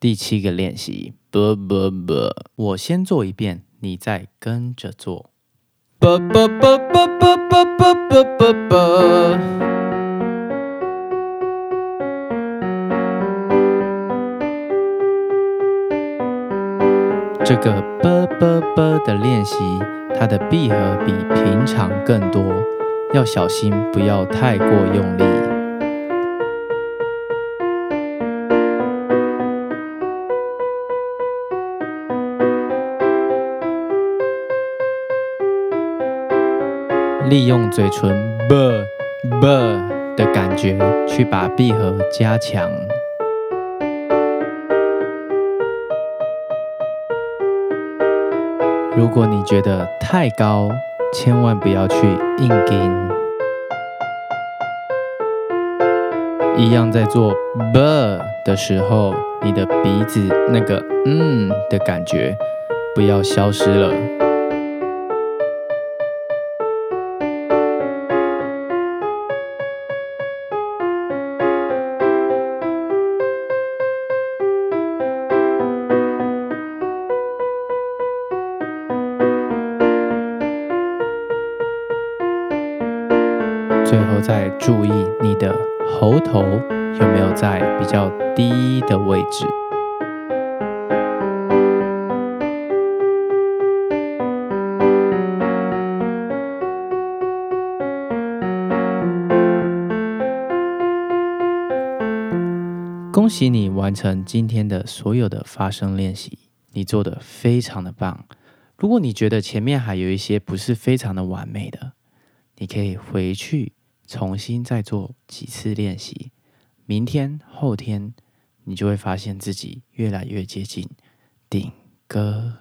第七个练习，啵啵啵，我先做一遍，你再跟着做。啵啵啵啵啵啵啵啵啵啵。这个啵啵啵的练习，它的闭合比平常更多，要小心不要太过用力。利用嘴唇“啵啵”的感觉去把闭合加强。如果你觉得太高，千万不要去硬顶。一样在做“啵”的时候，你的鼻子那个“嗯”的感觉不要消失了。最后再注意你的喉头有没有在比较低的位置。恭喜你完成今天的所有的发声练习，你做的非常的棒。如果你觉得前面还有一些不是非常的完美的，你可以回去。重新再做几次练习，明天、后天，你就会发现自己越来越接近顶歌。